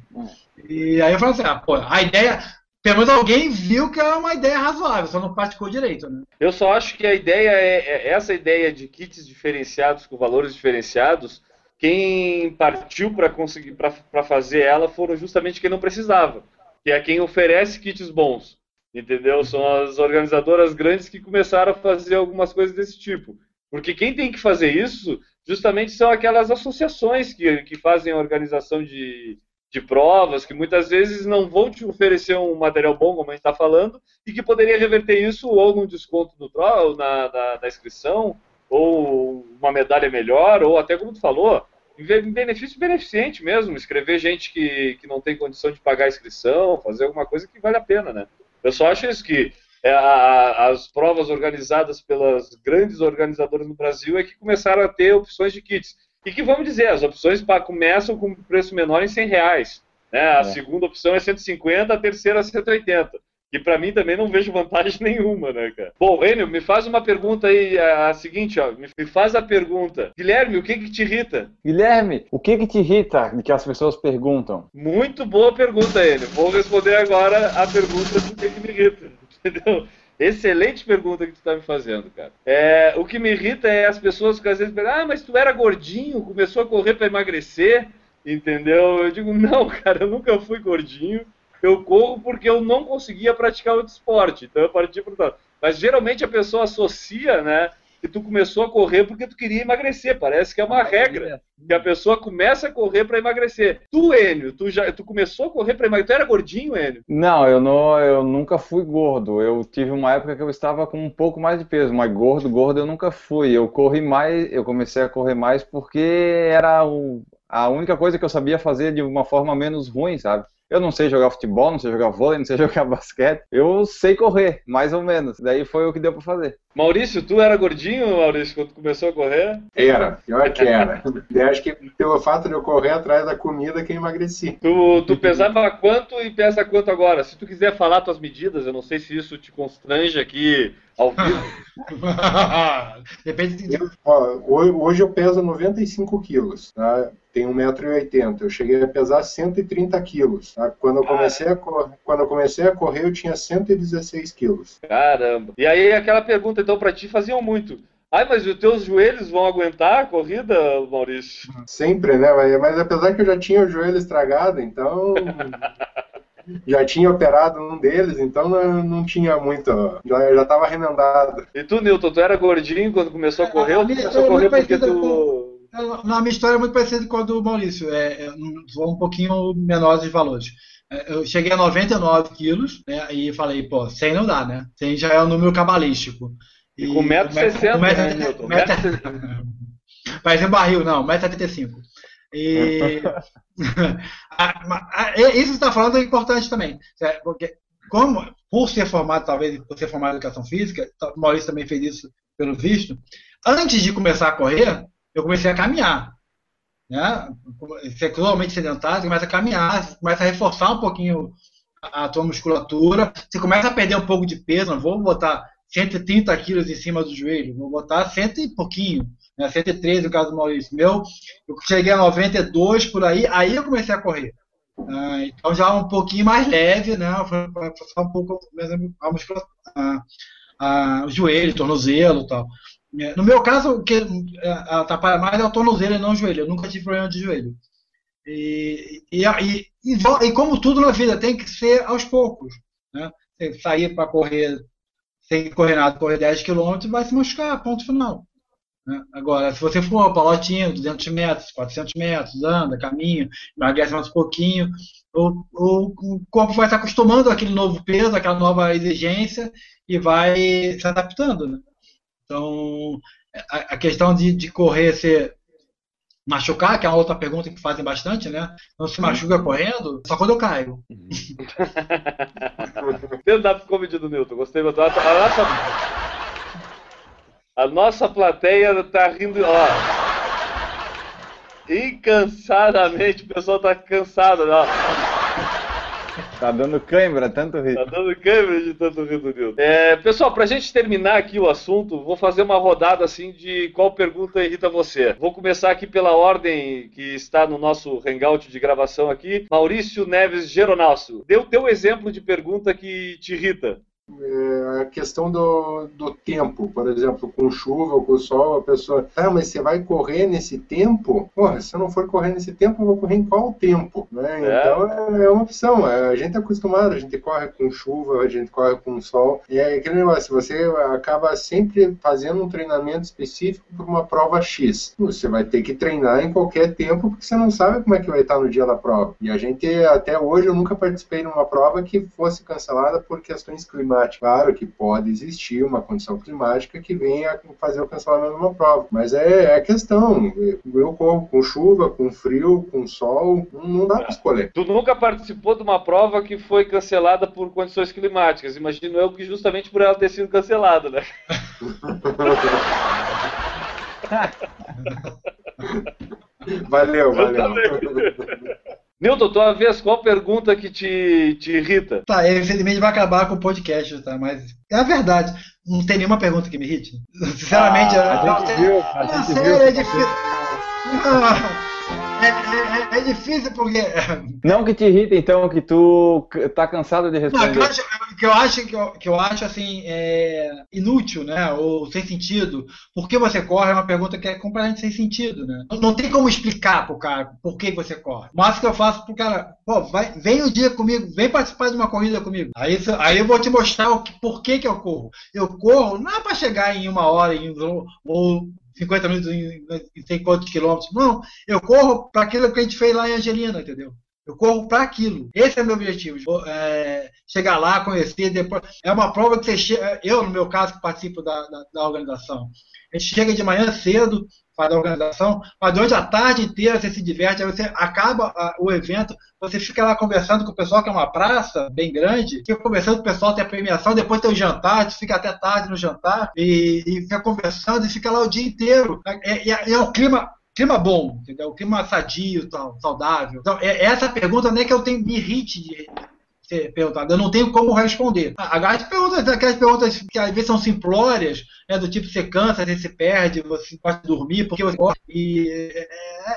E aí eu falei assim, ah, pô, a ideia. Pelo menos alguém viu que é uma ideia razoável, só não praticou direito, né? Eu só acho que a ideia é, é essa ideia de kits diferenciados com valores diferenciados. Quem partiu para conseguir para fazer ela foram justamente quem não precisava, que é quem oferece kits bons, entendeu? São as organizadoras grandes que começaram a fazer algumas coisas desse tipo, porque quem tem que fazer isso justamente são aquelas associações que, que fazem a organização de, de provas, que muitas vezes não vão te oferecer um material bom, como a gente está falando, e que poderia reverter isso ou num desconto do tro, na, da, da inscrição, ou uma medalha melhor, ou até como tu falou, em benefício beneficente mesmo, escrever gente que, que não tem condição de pagar a inscrição, fazer alguma coisa que vale a pena, né? Eu só acho isso que é, a- as provas organizadas pelas grandes organizadoras no Brasil é que começaram a ter opções de kits. E que, vamos dizer, as opções começam com preço menor em 100 reais. Né? A É. segunda opção é 150, a terceira é 180. Que pra mim também não vejo vantagem nenhuma, né, cara? Bom, Enio, me faz uma pergunta aí, a, a seguinte, ó. Me, me faz a pergunta. Guilherme, o que que te irrita? Guilherme, o que que te irrita que as pessoas perguntam? Muito boa pergunta, Enio. Vou responder agora a pergunta do que, que me irrita. Entendeu? Excelente pergunta que tu tá me fazendo, cara. É, o que me irrita é as pessoas que às vezes perguntam, ah, mas tu era gordinho, começou a correr para emagrecer, entendeu? Eu digo, não, cara, eu nunca fui gordinho. Eu corro porque eu não conseguia praticar outro esporte. Então eu parti tal. Mas geralmente a pessoa associa, né? Que tu começou a correr porque tu queria emagrecer. Parece que é uma regra. Que a pessoa começa a correr para emagrecer. Tu, Enio, tu, já, tu começou a correr para emagrecer. Tu era gordinho, Enio? Não, eu não, eu nunca fui gordo. Eu tive uma época que eu estava com um pouco mais de peso, mas gordo, gordo eu nunca fui. Eu corri mais, eu comecei a correr mais porque era o, a única coisa que eu sabia fazer de uma forma menos ruim, sabe? Eu não sei jogar futebol, não sei jogar vôlei, não sei jogar basquete. Eu sei correr, mais ou menos. Daí foi o que deu pra fazer. Maurício, tu era gordinho, Maurício, quando começou a correr? Era, pior que era. Eu acho que pelo fato de eu correr atrás da comida que eu emagreci. Tu, tu pesava quanto e pesa quanto agora? Se tu quiser falar tuas medidas, eu não sei se isso te constrange aqui ao vivo. Depende de... Eu, ó, ho- hoje eu peso 95 quilos, tá? Tenho 1,80m. Eu cheguei a pesar 130 quilos. Tá? Quando, eu comecei a cor... Quando eu comecei a correr, eu tinha 116 quilos. Caramba. E aí aquela pergunta então pra ti faziam muito. Ai, mas os teus joelhos vão aguentar a corrida, Maurício? Sempre, né? Mas, mas apesar que eu já tinha o joelho estragado, então. já tinha operado um deles, então não, não tinha muito. Já, já tava remendado. E tu, Newton, tu era gordinho quando começou a correr ou tu começou a história é correr muito porque tu. Não, a minha história é muito parecida com a do Maurício. É, é, um- um pouquinho menor de valores. É, Eu cheguei a 99 quilos, né? E falei, pô, 100 não dá, né? 100 já é um número cabalístico. E com 1,60m, com metro- né, Newton? metro- Parece um barril, não, 1,75m. E e- isso que você está falando é importante também. certo? Porque, como, por ser formado, talvez, por ser formado em educação física, tá- o Maurício também fez isso pelo visto, antes de começar a correr, eu comecei a caminhar. Né? Totalmente sedentário, você começa a caminhar, você começa a reforçar um pouquinho a, tua musculatura, você começa a perder um pouco de peso, não vou botar 130 quilos em cima do joelho, vou botar cento e pouquinho, né? 113 no caso do Maurício. Meu, eu cheguei a 92 por aí, aí eu comecei a correr. Ah, então já um pouquinho mais leve, né? Para forçar um pouco a musculatura, a- o joelho, tornozelo e tal. É, No meu caso, o que é, atrapalha mais é o tornozelo e não o joelho. Eu nunca tive problema de joelho. E, e, e, e, como tudo na vida, tem que ser aos poucos. Né? Você sair para correr, sem correr nada, correr 10 km, vai se machucar, ponto final. né? Agora, se você for para lotinha, 200 metros, 400 metros, anda, caminha, emagrece mais um pouquinho, o, o, o corpo vai se acostumando àquele novo peso, àquela nova exigência e vai se adaptando. Né? Então, a, a questão de, de correr ser machucar, que é uma outra pergunta que fazem bastante, né? Não se machuca correndo, só quando eu caio. Stand-up comedy do Newton, gostei muito. A, a nossa, a nossa plateia tá rindo, ó. Incansadamente, o pessoal tá cansado, ó. Tá dando cãibra, tanto rir. Tá dando câmera de tanto rir do Newton. É, pessoal, pra gente terminar aqui o assunto, vou fazer uma rodada assim de qual pergunta irrita você. Vou começar aqui pela ordem que está no nosso hangout de gravação aqui. Maurício Neves Geronalso, o teu exemplo de pergunta que te irrita. É, a questão do, do tempo, por exemplo, com chuva ou com sol, a pessoa, ah, mas você vai correr nesse tempo? Porra, se eu não for correr nesse tempo, eu vou correr em qual tempo? Né? É. Então é, é uma opção. é, A gente é acostumado, a gente corre com chuva, a gente corre com sol. E é aquele negócio, você acaba sempre fazendo um treinamento específico para uma prova X. Você vai ter que treinar em qualquer tempo, porque você não sabe como é que vai estar no dia da prova. E a gente, até hoje, eu nunca participei de uma prova que fosse cancelada por questões climáticas. Claro que pode existir uma condição climática que venha fazer o cancelamento de uma prova, mas é, é a questão. Eu corro com chuva, com frio, com sol, não, não dá para escolher. Tu nunca participou de uma prova que foi cancelada por condições climáticas. Imagino eu que justamente por ela ter sido cancelada, né? Valeu, valeu. Newton, tua vez, qual pergunta que te, te irrita? Tá, infelizmente vai acabar com o podcast, tá? Mas é a verdade. Não tem nenhuma pergunta que me irrite. Sinceramente, Ah, eu- a gente viu, a gente sério, viu. é difícil. Ah, É, é- é- difícil porque. Não que te irrita, então, que tu tá cansado de Não, que eu responder. acho, que eu acho, que eu, que eu acho assim, é, inútil, né? Ou sem sentido. Por que você corre é uma pergunta que é completamente sem sentido, né? Não, tem como explicar pro cara por que você corre. O máximo que eu faço pro cara, pô, vai, vem um dia comigo, vem participar de uma corrida comigo. Aí, aí eu vou te mostrar o que, por que, que eu corro. Eu corro não é para chegar em uma hora em, ou 50 minutos em, em sei quantos quilômetros. Não, eu corro para aquilo que a gente fez lá em Angelina, entendeu? Eu corro para aquilo. Esse é o meu objetivo. É, chegar lá, conhecer, depois. É uma prova que você chega. Eu, no meu caso, que participo da, da, da organização. A gente chega de manhã cedo, faz a organização, mas durante a tarde inteira você se diverte, aí você acaba a- o evento, você fica lá conversando com o pessoal, que é uma praça bem grande, fica conversando com o pessoal, tem a premiação, depois tem o jantar, você fica até tarde no jantar, e, e fica conversando e fica lá o dia inteiro. É, é, é um clima clima bom, entendeu? Um clima sadio, tal, saudável. Então, é, essa pergunta não é que eu tenho me irrite de ser perguntado, eu não tenho como responder. Ah, As perguntas, aquelas perguntas que às vezes são simplórias, né, do tipo você cansa, você se perde, você pode dormir, porque você corre. E é,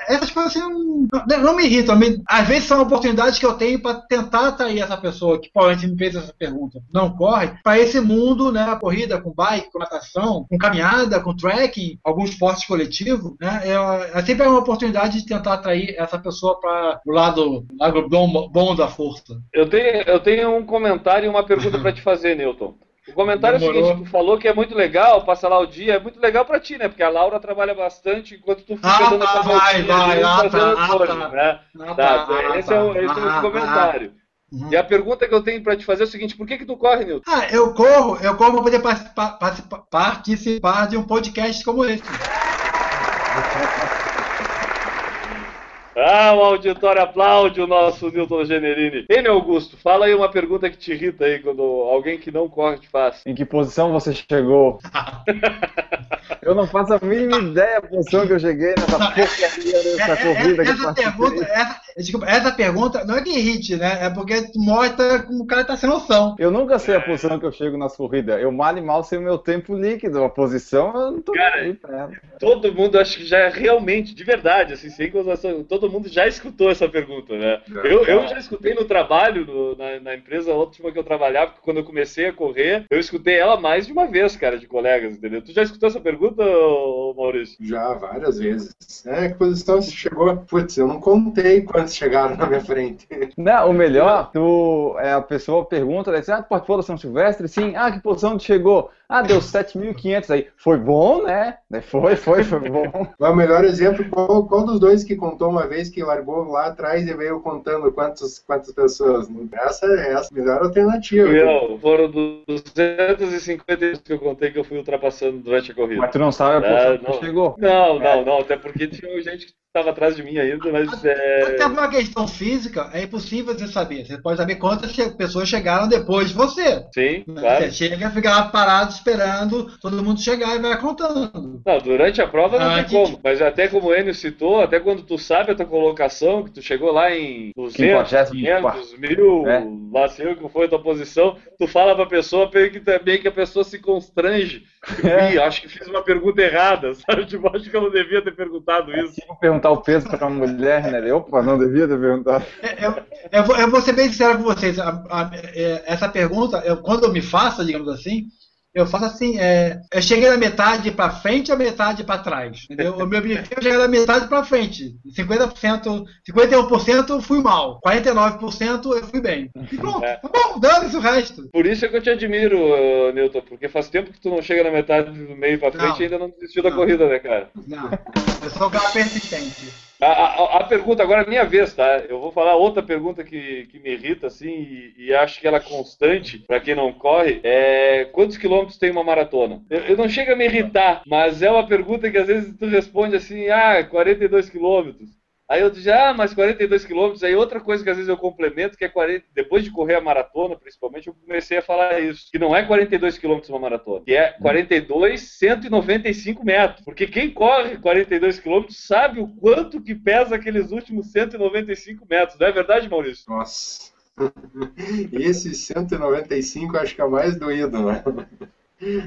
é, essas coisas assim não, não- não me irritam. me- às vezes são oportunidades que eu tenho para tentar atrair essa pessoa que provavelmente me fez essa pergunta, não corre, para esse mundo, né, a corrida com bike, com natação, com caminhada, com trekking, alguns esportes coletivos, né, é, é sempre uma oportunidade de tentar atrair essa pessoa para o lado, lado bom, bom da força. Eu tenho, eu tenho um comentário e uma pergunta para te fazer, Newton. O comentário é Demorou. o seguinte, tu falou que é muito legal passar lá o dia, é muito legal pra ti, né? Porque a Laura trabalha bastante enquanto tu fica Ah, dando tá, vai, vai, ah, fazendo tá, as ah, coisas, tá. né? Ah, Tá, tá, esse é o, esse é o ah, comentário. Uhum. E a pergunta que eu tenho pra te fazer é o seguinte, por que que tu corre, Newton? Ah, eu corro, eu corro para poder participar, participar, participar de um podcast como esse. Ah, o auditório aplaude o nosso Newton Generini. Ele, Augusto, fala aí uma pergunta que te irrita aí quando alguém que não corre te faz. Em que posição você chegou? eu não faço a mínima ideia da posição que eu cheguei nessa porcaria dessa É, é, corrida que eu essa participei. pergunta, essa, desculpa, essa pergunta não é que irrite, né? É porque mostra como o cara tá sem noção. Eu nunca sei a posição que eu chego nas corridas. Eu mal e mal sei o meu tempo líquido. A posição eu não tô Cara, aí pra ela. Todo mundo acho que já é realmente, de verdade, assim, sem gozação, todo mundo já escutou essa pergunta, né? Eu, eu já escutei no trabalho, no- na, na empresa última que eu trabalhava, porque quando eu comecei a correr, eu escutei ela mais de uma vez, cara, de colegas, entendeu? Tu já escutou essa pergunta, ô, Maurício? Já várias vezes. É, que posição você chegou? Putz, eu não contei quantos chegaram na minha frente. Não, o melhor, tu, é, a pessoa pergunta, né, ah, tu participou da São Silvestre? Sim. Ah, que posição tu chegou? Ah, deu 7.500 aí. Foi bom, né? Foi, foi, foi bom. Mas o melhor exemplo, qual, qual dos dois que contou uma vez que largou lá atrás e veio contando quantos, quantas pessoas? Essa é essa a melhor alternativa. Meu, foram 250 que eu contei que eu fui ultrapassando durante a corrida. Mas tu não sabe a Ah, não. chegou. Não, não, não, até porque tinha gente que estava atrás de mim ainda, mas é... Até uma questão física, é impossível você saber. Você pode saber quantas pessoas chegaram depois de você. Sim, Né? claro. Você chega, fica lá parado esperando todo mundo chegar e vai contando. Não, durante a prova não Ah, tem que- como. Mas até como o Enio citou, até quando tu sabe a tua colocação, que tu chegou lá em 200, 500, 500, mil, É. lá sei eu que foi a tua posição, tu fala pra pessoa meio que também que a pessoa se constrange. É. "Ih, acho que fiz uma pergunta errada, sabe? Tipo, acho que eu não devia ter perguntado isso. Tipo, perguntar o peso pra uma mulher, né? Eu, Opa, não devia ter perguntado. É, Eu, eu, vou, eu vou ser bem sincero com vocês. A- a- é, essa pergunta, eu- quando eu me faço, digamos assim, eu faço assim: é, eu cheguei da metade para frente ou metade para trás? Entendeu? O meu objetivo é chegar da metade para frente. 50%, 51% eu fui mal, 49% eu fui bem. E pronto, É. tá bom, dane-se o resto. Por isso é que eu te admiro, uh, Newton, porque faz tempo que tu não chega na metade do meio pra frente Não. e ainda não desistiu da Não. corrida, né, cara? Não, eu sou um cara persistente. A, a- a pergunta agora é minha vez, tá? Eu vou falar outra pergunta que, que me irrita, assim, e, e acho que ela é constante pra quem não corre. É quantos quilômetros tem uma maratona? Eu, eu não chego a me irritar, mas é uma pergunta que às vezes tu responde assim, ah, 42 quilômetros. Aí eu disse, ah, mas 42 quilômetros. Aí outra coisa que às vezes eu complemento, que é 40, depois de correr a maratona, principalmente, eu comecei a falar isso. Que não é 42 quilômetros uma maratona, que é 42, 195 metros. Porque quem corre 42 quilômetros sabe o quanto que pesa aqueles últimos 195 metros. Não é verdade, Maurício? Nossa. Esse 195 acho que é o mais doído, né?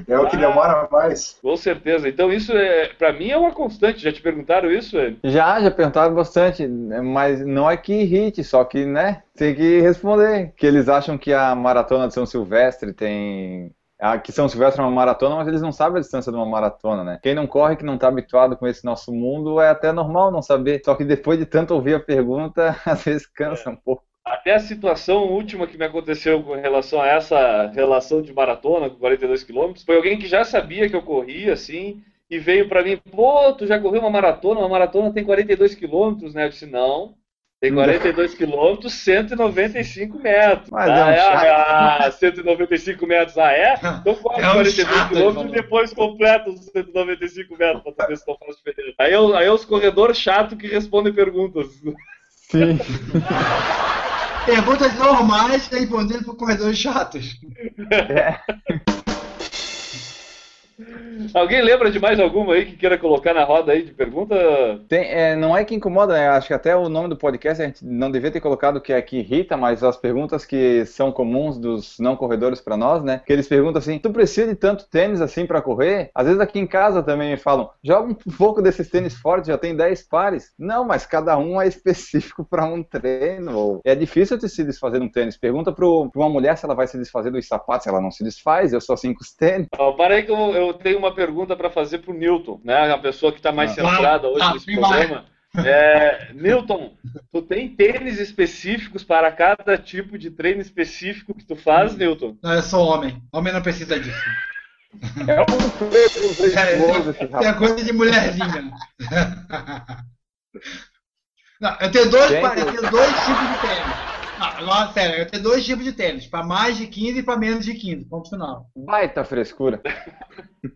É o que demora mais. Com certeza. Então isso é, para mim é uma constante. Já te perguntaram isso, Eli? Já, já perguntaram bastante, mas não é que irrite, só que, né, tem que responder. Que eles acham que a maratona de São Silvestre tem a, que São Silvestre é uma maratona, mas eles não sabem a distância de uma maratona, né? Quem não corre, que não está habituado com esse nosso mundo, é até normal não saber. Só que depois de tanto ouvir a pergunta, às vezes cansa é. um pouco. Até a situação última que me aconteceu com relação a essa relação de maratona com 42 quilômetros, foi alguém que já sabia que eu corria, assim, e veio para mim, pô, tu já correu uma maratona? Uma maratona tem 42 quilômetros, né? Eu disse, não, tem 42 quilômetros, 195 metros. Mas ah, é um é, chato. ah, 195 metros, ah é? Então corre É um 42 chato, quilômetros e depois completa os 195 metros pra saber se não faz diferença. Aí, aí é os corredores chatos que respondem perguntas. Sim. Perguntas normais respondendo por corredores chatos. Alguém lembra de mais alguma aí que queira colocar na roda aí de pergunta? Tem, é, não é que incomoda, né? Acho que até o nome do podcast a gente não devia ter colocado que é que irrita, mas as perguntas que são comuns dos não corredores para nós, né? Que eles perguntam assim: tu precisa de tanto tênis assim para correr? Às vezes aqui em casa também me falam: joga um pouco desses tênis fortes, já tem 10 pares. Não, mas cada um é específico para um treino. É difícil de se desfazer de um tênis. Pergunta para uma mulher se ela vai se desfazer dos sapatos, ela não se desfaz. Eu sou assim com os tênis. Ó, para aí que eu, eu tenho uma pergunta para fazer pro Newton, né? A pessoa que está mais Ah. centrada hoje Ah, nesse programa. É, Newton, tu tem tênis específicos para cada tipo de treino específico que tu faz, Newton? Não, eu sou homem. Homem não precisa disso. É um preconceituoso É coisa de mulherzinha. Não, eu tenho dois, Gente. eu tenho dois tipos de tênis. Não, agora, sério, eu tenho dois tipos de tênis. Para mais de 15 e para menos de 15. Ponto final. Baita frescura.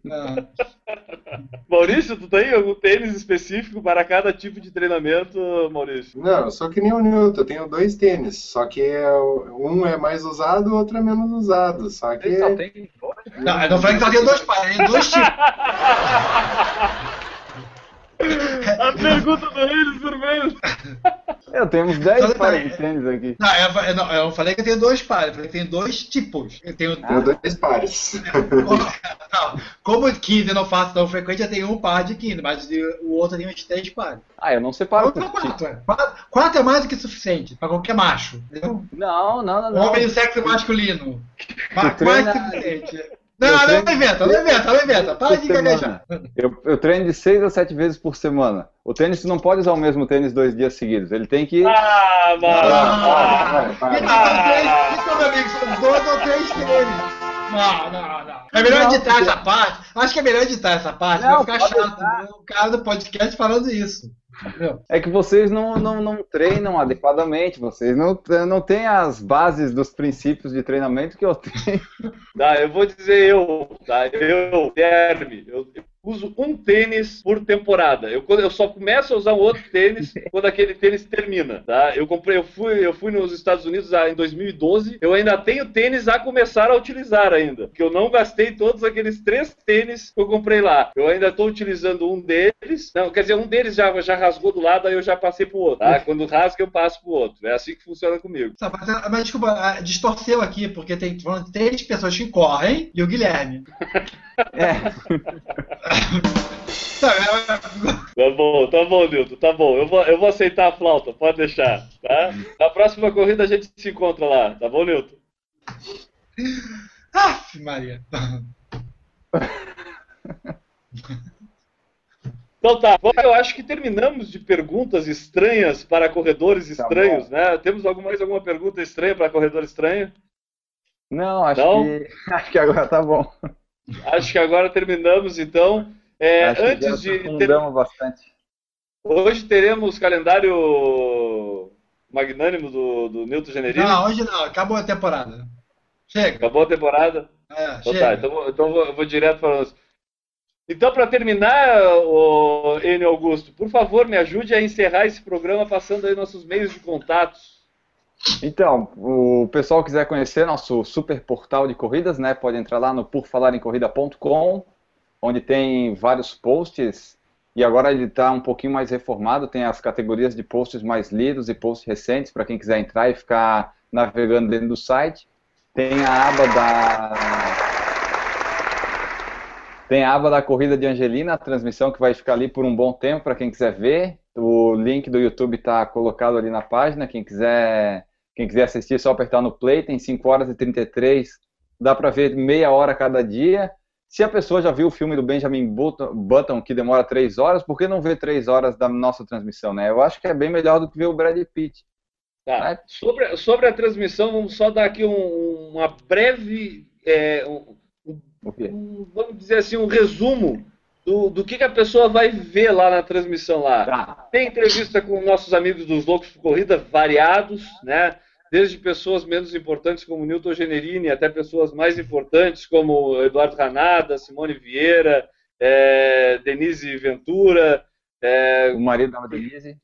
Ah, Maurício, tu tem algum tênis específico para cada tipo de treinamento, Maurício? Não, sou que nem o Newton, eu tenho dois tênis, só que é um é mais usado, o outro é menos usado. Só que Ele só tem Não, eu não falei que só tem dois pares, tem dois tipos. A pergunta do Reis Vermelho. Eu tenho uns 10 Só pares detalhe. de tênis aqui. Não, eu, não, eu falei que eu tenho dois pares, eu falei que tem dois tipos. Eu tenho. tenho dois pares. Não, como 15 eu não faço tão frequente, eu tenho um par de 15, mas o outro tenho uns três pares. Ah, eu não separo Ou por não, tipo. quatro, é. quatro, quatro é mais do que suficiente para qualquer macho. Entendeu? Não, não, não. Homem do sexo masculino. Mais treina- que suficiente. Não, não treino- inventa, não inventa, não inventa. Para de gaguejar. Eu, eu treino de 6 a 7 vezes por semana. O tênis, tu não pode usar o mesmo tênis dois dias seguidos. Ele tem que. Ah, mano. Ah, são três, então, meu amigo, são dois ou três tênis. Não, não, não. É melhor Não, editar porque- essa parte. Acho que é melhor editar essa parte. Não, vai ficar chato. né? O cara do podcast falando isso. Entendeu? É que vocês não, não, não treinam adequadamente. Vocês não, não têm as bases dos princípios de treinamento que eu tenho. Tá, eu vou dizer eu, tá? Eu, Guilherme, eu, eu uso um tênis por temporada. Eu, eu só começo a usar um outro tênis quando aquele tênis termina, tá? Eu comprei, eu fui, eu fui nos Estados Unidos ah, em 2012. Eu ainda tenho tênis a começar a utilizar ainda, porque eu não gastei todos aqueles três tênis que eu comprei lá. Eu ainda estou utilizando um deles. Não, quer dizer, um deles já, já rasgou do lado, aí eu já passei pro outro. Tá? Quando rasga, eu passo pro outro. É assim que funciona comigo. Tá, Mas, mas, desculpa, distorceu aqui, porque tem três pessoas que correm e o Guilherme. É- Tá bom, tá bom, Nilton, tá bom. Eu vou, eu vou aceitar a flauta, pode deixar, tá? Na próxima corrida a gente se encontra lá, tá bom, Nilton? Aff, Maria. Então tá, bom, eu acho que terminamos de perguntas estranhas para corredores Tá estranhos, né? Temos algum, mais alguma pergunta estranha para corredor estranho? não, acho Não? que. Acho que agora tá bom. Acho que agora terminamos, então. É, acho que já antes de. ter- bastante. Hoje teremos calendário magnânimo do, do Nilton Generini. Não, hoje não, acabou a temporada. Chega. Acabou a temporada? É, Então chega. tá, então, então eu vou direto para os. Então, para terminar, o Enio Augusto, por favor, me ajude a encerrar esse programa passando aí nossos meios de contatos. Então, o pessoal quiser conhecer nosso super portal de corridas, né, pode entrar lá no porfalarencorrida.com, onde tem vários posts, e agora ele está um pouquinho mais reformado, tem as categorias de posts mais lidos e posts recentes, para quem quiser entrar e ficar navegando dentro do site. Tem a aba da tem a aba da corrida de Angelina, a transmissão que vai ficar ali por um bom tempo para quem quiser ver. O link do YouTube está colocado ali na página. Quem quiser, quem quiser assistir, é só apertar no play. Tem 5 horas e 33. Dá para ver meia hora cada dia. Se a pessoa já viu o filme do Benjamin Button, que demora 3 horas, por que não ver 3 horas da nossa transmissão? Né? Eu acho que é bem melhor do que ver o Brad Pitt. Tá. Né? Sobre, sobre a transmissão, vamos só dar aqui um, uma breve. É, um, um, vamos dizer assim, um resumo do, do que, que, a pessoa vai ver lá na transmissão lá. Tá. Tem entrevista com nossos amigos dos Loucos por Corrida, variados, né? Desde pessoas menos importantes como Newton Generini até pessoas mais importantes como Eduardo Ranada, Simone Vieira, é, Denise Ventura. É, o marido da Denise.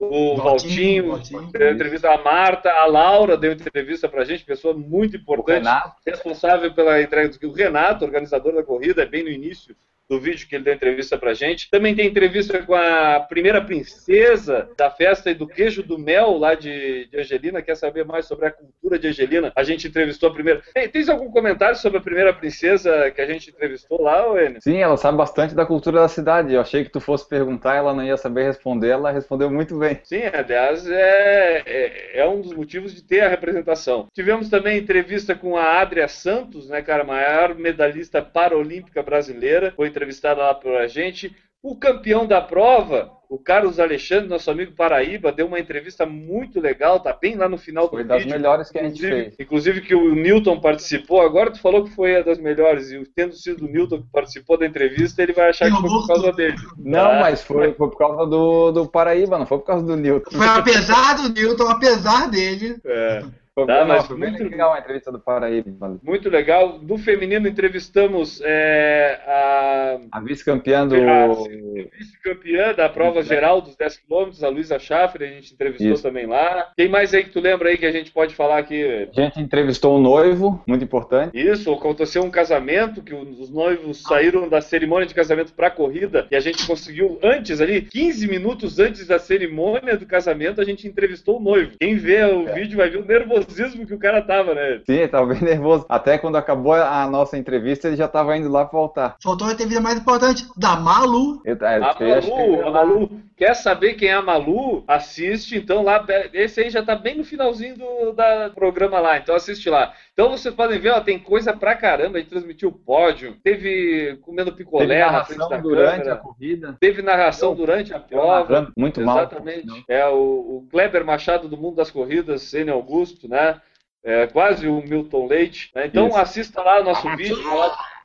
O Valtinho, Valtinho deu entrevista a Marta, a Laura deu entrevista pra gente, pessoa muito importante, responsável pela entrega do o Renato, organizador da corrida, é bem no início do vídeo que ele deu entrevista pra gente. Também tem entrevista com a primeira princesa da festa e do queijo do mel lá de, de Angelina. Quer saber mais sobre a cultura de Angelina? A gente entrevistou a primeira. Tem, tens algum comentário sobre a primeira princesa que a gente entrevistou lá, Enio? Sim, ela sabe bastante da cultura da cidade. Eu achei que tu fosse perguntar, ela não ia saber responder. Ela respondeu muito bem. Sim, aliás, é, é, é um dos motivos de ter a representação. Tivemos também entrevista com a Adria Santos, né, cara, maior medalhista paralímpica brasileira. Foi entrevistada lá para a gente. O campeão da prova, o Carlos Alexandre, nosso amigo Paraíba, deu uma entrevista muito legal, tá bem lá no final foi do vídeo. Foi das melhores que a gente fez. Inclusive que o Newton participou, agora tu falou que foi a das melhores, e tendo sido o Newton que participou da entrevista, ele vai achar que foi por causa dele. Não, ah. mas foi, foi por causa do, do Paraíba, não foi por causa do Newton. Foi apesar do Newton, apesar dele. É. Tá, mas foi muito legal a entrevista do Paraíba. Muito legal. Do feminino entrevistamos é, a. A vice-campeã do. vice-campeã da prova geral dos 10 km, a Luísa Schaffer, a gente entrevistou Isso. também lá. Quem mais aí que tu lembra aí que a gente pode falar aqui? A gente entrevistou o noivo, muito importante. Isso, aconteceu um casamento, que os noivos saíram da cerimônia de casamento para a corrida e a gente conseguiu antes ali, 15 minutos antes da cerimônia do casamento, a gente entrevistou o noivo. Quem vê o é. vídeo vai ver o nervosismo nervosismo que o cara tava, né? Sim, tava bem nervoso. Até quando acabou a nossa entrevista, ele já tava indo lá pra voltar. Faltou a entrevista mais importante, da Malu. Eu, é, a Malu, a Malu. Quer saber quem é a Malu? Assiste, então lá. Esse aí já tá bem no finalzinho do da programa lá, então assiste lá. Então vocês podem ver, ó, tem coisa pra caramba. A gente transmitiu o pódio, teve comendo picolé teve na frente da durante câmera, a corrida. Teve narração eu, durante a prova. Muito Exatamente. mal. Exatamente. É o, o Kleber Machado do Mundo das Corridas, Sênio Augusto, né? É, quase o Milton Leite. Né? Então Isso. assista lá o nosso vídeo.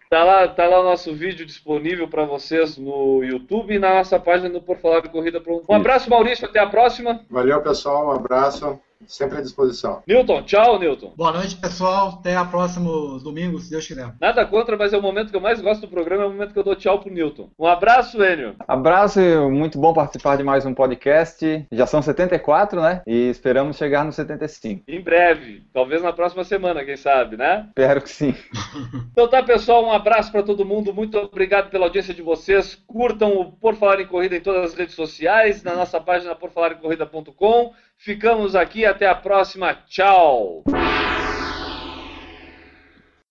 Tá lá, tá lá o nosso vídeo disponível para vocês no YouTube e na nossa página do Por Falar de Corrida Pronto. Um abraço, Maurício. Até a próxima. Valeu, pessoal. Um abraço. Sempre à disposição. Newton, tchau, Newton. Boa noite, pessoal. Até a próximo domingo, se Deus quiser. Nada contra, mas é o momento que eu mais gosto do programa, é o momento que eu dou tchau pro Newton. Um abraço, Enio. Abraço, muito bom participar de mais um podcast. Já são 74, né? E esperamos chegar no 75. Em breve, talvez na próxima semana, quem sabe, né? Espero que sim. então tá, pessoal, um abraço para todo mundo. Muito obrigado pela audiência de vocês. Curtam o Por Falar em Corrida em todas as redes sociais, na nossa página porfalarencorrida.com. Ficamos aqui, até a próxima. Tchau!